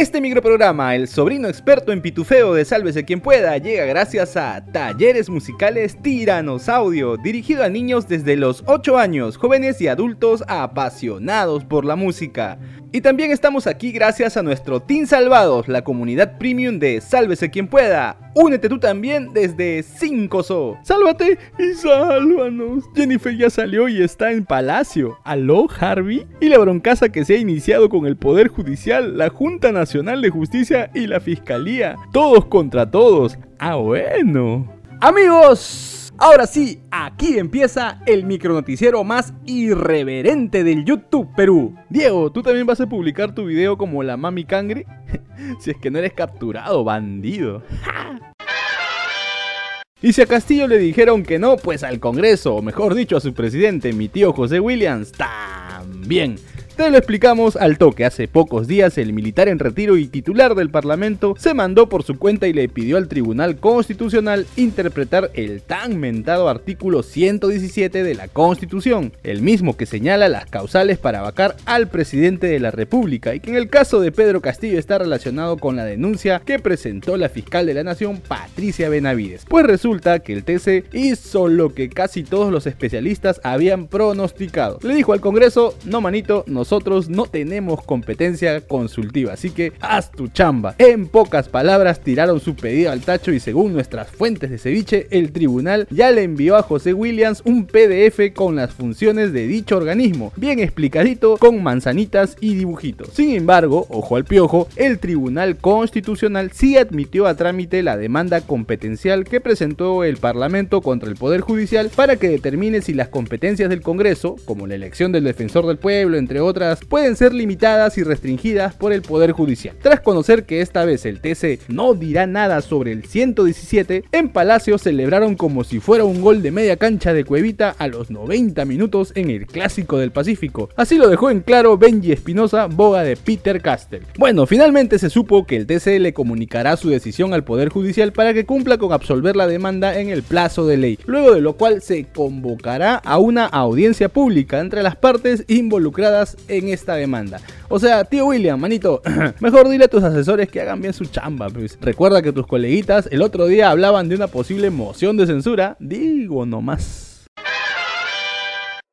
Este microprograma, el sobrino experto en pitufeo de Sálvese quien pueda, llega gracias a Talleres Musicales Tiranos Audio, dirigido a niños desde los 8 años, jóvenes y adultos apasionados por la música. Y también estamos aquí gracias a nuestro Team Salvados, la comunidad premium de Sálvese quien pueda. Únete tú también desde 5SO. Sálvate y sálvanos. Jennifer ya salió y está en Palacio. ¿Aló, Harvey? Y la broncasa que se ha iniciado con el Poder Judicial, la Junta Nacional de Justicia y la Fiscalía. Todos contra todos. Ah, bueno. Amigos, Ahora sí, aquí empieza el micronoticiero más irreverente del YouTube Perú. Diego, ¿tú también vas a publicar tu video como la mami cangre? si es que no eres capturado, bandido. Y si a Castillo le dijeron que no, pues al Congreso, o mejor dicho a su presidente, mi tío José Williams, también. Te lo explicamos al toque. Hace pocos días el militar en retiro y titular del Parlamento se mandó por su cuenta y le pidió al Tribunal Constitucional interpretar el tan mentado artículo 117 de la Constitución, el mismo que señala las causales para vacar al presidente de la República y que en el caso de Pedro Castillo está relacionado con la denuncia que presentó la fiscal de la Nación, Patricia Benavides. Pues resulta que el TC hizo lo que casi todos los especialistas habían pronosticado. Le dijo al Congreso, no manito, nos nosotros no tenemos competencia consultiva, así que haz tu chamba. En pocas palabras, tiraron su pedido al tacho y según nuestras fuentes de ceviche, el tribunal ya le envió a José Williams un PDF con las funciones de dicho organismo, bien explicadito con manzanitas y dibujitos. Sin embargo, ojo al piojo, el Tribunal Constitucional sí admitió a trámite la demanda competencial que presentó el Parlamento contra el Poder Judicial para que determine si las competencias del Congreso, como la elección del defensor del pueblo, entre otras, pueden ser limitadas y restringidas por el Poder Judicial. Tras conocer que esta vez el TC no dirá nada sobre el 117, en Palacio celebraron como si fuera un gol de media cancha de Cuevita a los 90 minutos en el Clásico del Pacífico. Así lo dejó en claro Benji Espinosa, boga de Peter Castell. Bueno, finalmente se supo que el TC le comunicará su decisión al Poder Judicial para que cumpla con absolver la demanda en el plazo de ley, luego de lo cual se convocará a una audiencia pública entre las partes involucradas en esta demanda. O sea, tío William, manito, mejor dile a tus asesores que hagan bien su chamba. Pues. Recuerda que tus coleguitas el otro día hablaban de una posible moción de censura. Digo nomás.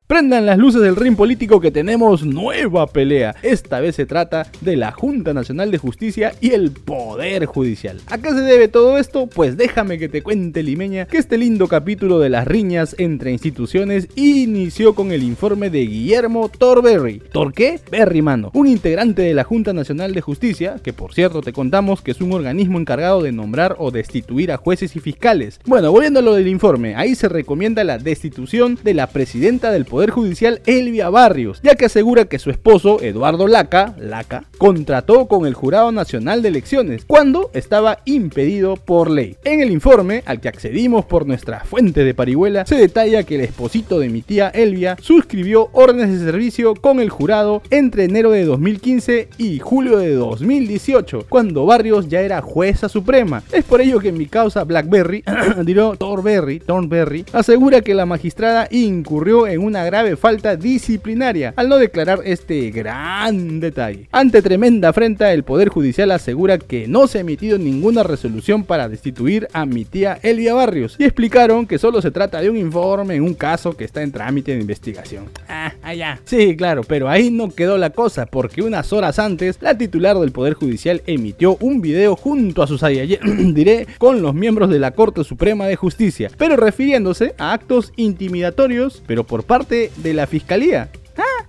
Prendan las luces del ring político que tenemos nueva pelea. Esta vez se trata de la Junta Nacional de Justicia y el Poder Judicial. ¿A qué se debe todo esto? Pues déjame que te cuente, Limeña, que este lindo capítulo de las riñas entre instituciones inició con el informe de Guillermo Torberry. ¿Tor qué? Berry, mano. Un integrante de la Junta Nacional de Justicia, que por cierto te contamos que es un organismo encargado de nombrar o destituir a jueces y fiscales. Bueno, volviendo a lo del informe, ahí se recomienda la destitución de la presidenta del Poder Poder Judicial Elvia Barrios, ya que asegura que su esposo, Eduardo Laca, Laca, contrató con el Jurado Nacional de Elecciones cuando estaba impedido por ley. En el informe, al que accedimos por nuestra fuente de parihuela, se detalla que el esposito de mi tía Elvia suscribió órdenes de servicio con el jurado entre enero de 2015 y julio de 2018, cuando Barrios ya era jueza suprema. Es por ello que mi causa Blackberry, diró Thornberry, Thornberry, asegura que la magistrada incurrió en una grave falta disciplinaria al no declarar este gran detalle. Ante tremenda afrenta, el Poder Judicial asegura que no se ha emitido ninguna resolución para destituir a mi tía Elvia Barrios y explicaron que solo se trata de un informe en un caso que está en trámite de investigación. Ah, allá. Sí, claro, pero ahí no quedó la cosa porque unas horas antes la titular del Poder Judicial emitió un video junto a sus diré, con los miembros de la Corte Suprema de Justicia, pero refiriéndose a actos intimidatorios, pero por parte de la fiscalía.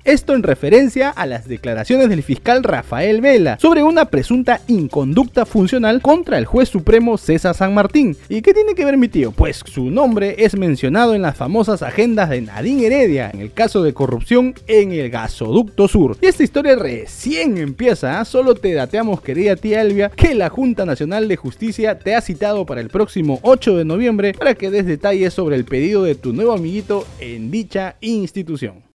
Esto en referencia a las declaraciones del fiscal Rafael Vela sobre una presunta inconducta funcional contra el juez supremo César San Martín. ¿Y qué tiene que ver mi tío? Pues su nombre es mencionado en las famosas agendas de Nadine Heredia en el caso de corrupción en el gasoducto sur. Y esta historia recién empieza, ¿ah? solo te dateamos querida tía Elvia que la Junta Nacional de Justicia te ha citado para el próximo 8 de noviembre para que des detalles sobre el pedido de tu nuevo amiguito en dicha institución.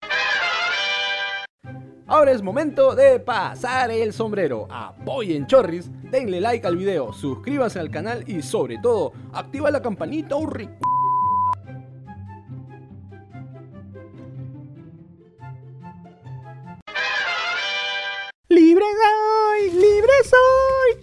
Ahora es momento de pasar el sombrero. Apoyen Chorris, denle like al video, suscríbase al canal y sobre todo, activa la campanita un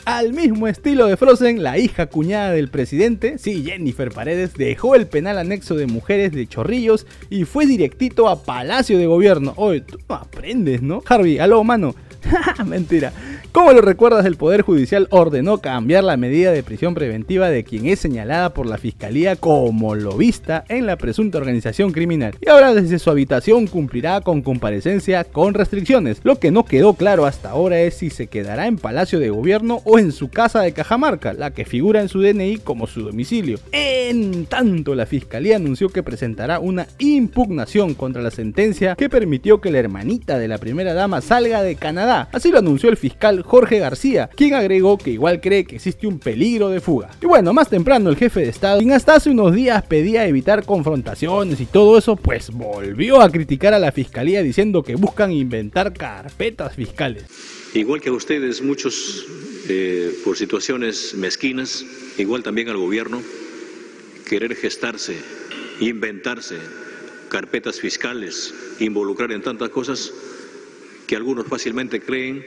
Al mismo estilo de Frozen, la hija cuñada del presidente, sí, Jennifer Paredes, dejó el penal anexo de mujeres de Chorrillos y fue directito a Palacio de Gobierno. Oye, tú no aprendes, ¿no? Harvey, aló, mano. Mentira. ¿Cómo lo recuerdas, el Poder Judicial ordenó cambiar la medida de prisión preventiva de quien es señalada por la Fiscalía como lo vista en la presunta organización criminal. Y ahora desde su habitación cumplirá con comparecencia con restricciones. Lo que no quedó claro hasta ahora es si se quedará en Palacio de Gobierno o en su casa de Cajamarca, la que figura en su DNI como su domicilio. En tanto, la Fiscalía anunció que presentará una impugnación contra la sentencia que permitió que la hermanita de la primera dama salga de Canadá. Así lo anunció el fiscal Jorge García, quien agregó que igual cree que existe un peligro de fuga. Y bueno, más temprano el jefe de Estado, quien hasta hace unos días pedía evitar confrontaciones y todo eso, pues volvió a criticar a la Fiscalía diciendo que buscan inventar carpetas fiscales. Igual que a ustedes, muchos eh, por situaciones mezquinas, igual también al gobierno, querer gestarse, inventarse carpetas fiscales, involucrar en tantas cosas que algunos fácilmente creen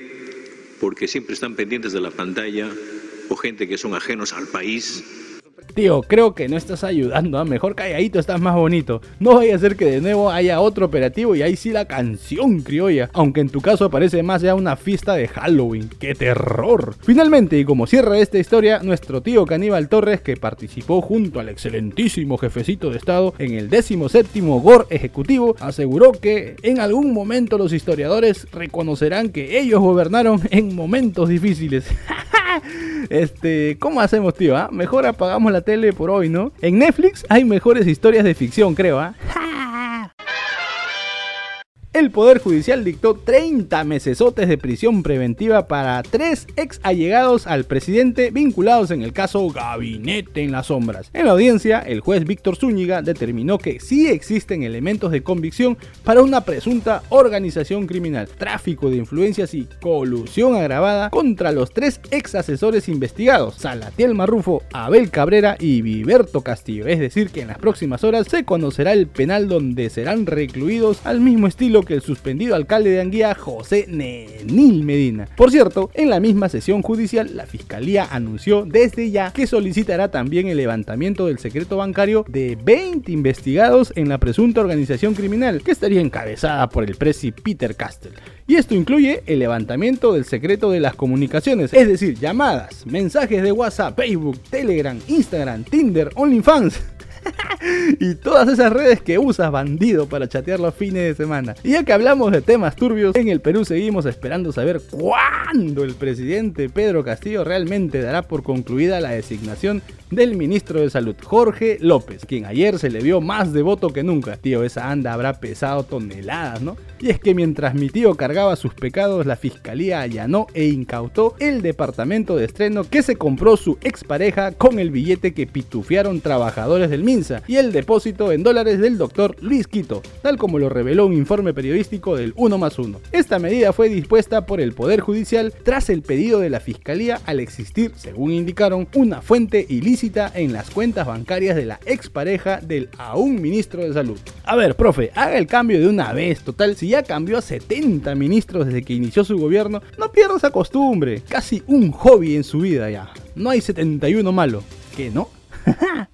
porque siempre están pendientes de la pantalla o gente que son ajenos al país Tío, creo que no estás ayudando, ¿ah? mejor calladito estás más bonito. No vaya a ser que de nuevo haya otro operativo y ahí sí la canción criolla. Aunque en tu caso parece más ya una fiesta de Halloween. ¡Qué terror! Finalmente, y como cierra esta historia, nuestro tío Caníbal Torres, que participó junto al excelentísimo jefecito de Estado en el 17 GOR Ejecutivo, aseguró que en algún momento los historiadores reconocerán que ellos gobernaron en momentos difíciles. Este, ¿cómo hacemos, tío? Ah? Mejor apagamos la tele por hoy, ¿no? En Netflix hay mejores historias de ficción, creo, ¿ah? el Poder Judicial dictó 30 mesesotes de prisión preventiva para tres ex allegados al presidente vinculados en el caso Gabinete en las Sombras. En la audiencia, el juez Víctor Zúñiga determinó que sí existen elementos de convicción para una presunta organización criminal, tráfico de influencias y colusión agravada contra los tres ex asesores investigados, Salatiel Marrufo, Abel Cabrera y Viberto Castillo. Es decir, que en las próximas horas se conocerá el penal donde serán recluidos al mismo estilo que el suspendido alcalde de Anguía, José Nenil Medina. Por cierto, en la misma sesión judicial, la fiscalía anunció desde ya que solicitará también el levantamiento del secreto bancario de 20 investigados en la presunta organización criminal, que estaría encabezada por el presi Peter Castell. Y esto incluye el levantamiento del secreto de las comunicaciones, es decir, llamadas, mensajes de WhatsApp, Facebook, Telegram, Instagram, Tinder, OnlyFans y todas esas redes que usas, bandido, para chatear los fines de semana. Y ya que hablamos de temas turbios, en el Perú seguimos esperando saber cuándo el presidente Pedro Castillo realmente dará por concluida la designación del ministro de Salud, Jorge López, quien ayer se le vio más devoto que nunca. Tío, esa anda habrá pesado toneladas, ¿no? Y es que mientras mi tío cargaba sus pecados, la fiscalía allanó e incautó el departamento de estreno que se compró su expareja con el billete que pitufiaron trabajadores del MINSA y el depósito en dólares del doctor Luis Quito, tal como lo reveló un informe periodístico del 1 más 1. Esta medida fue dispuesta por el Poder Judicial tras el pedido de la fiscalía al existir, según indicaron, una fuente ilícita en las cuentas bancarias de la expareja del aún ministro de salud. A ver, profe, haga el cambio de una vez, total, si ya cambió a 70 ministros desde que inició su gobierno, no pierda esa costumbre, casi un hobby en su vida ya. No hay 71 malo, ¿qué no?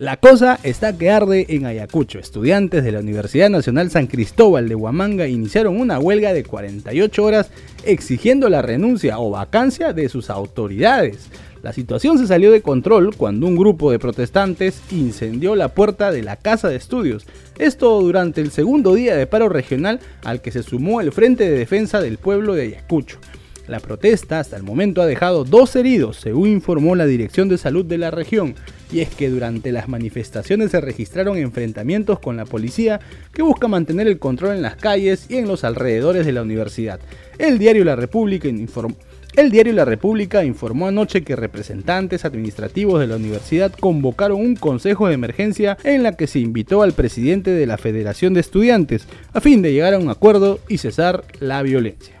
La cosa está que arde en Ayacucho. Estudiantes de la Universidad Nacional San Cristóbal de Huamanga iniciaron una huelga de 48 horas exigiendo la renuncia o vacancia de sus autoridades. La situación se salió de control cuando un grupo de protestantes incendió la puerta de la casa de estudios. Esto durante el segundo día de paro regional al que se sumó el Frente de Defensa del Pueblo de Ayacucho. La protesta hasta el momento ha dejado dos heridos, según informó la Dirección de Salud de la región, y es que durante las manifestaciones se registraron enfrentamientos con la policía que busca mantener el control en las calles y en los alrededores de la universidad. El diario La República informó anoche que representantes administrativos de la universidad convocaron un consejo de emergencia en la que se invitó al presidente de la Federación de Estudiantes a fin de llegar a un acuerdo y cesar la violencia.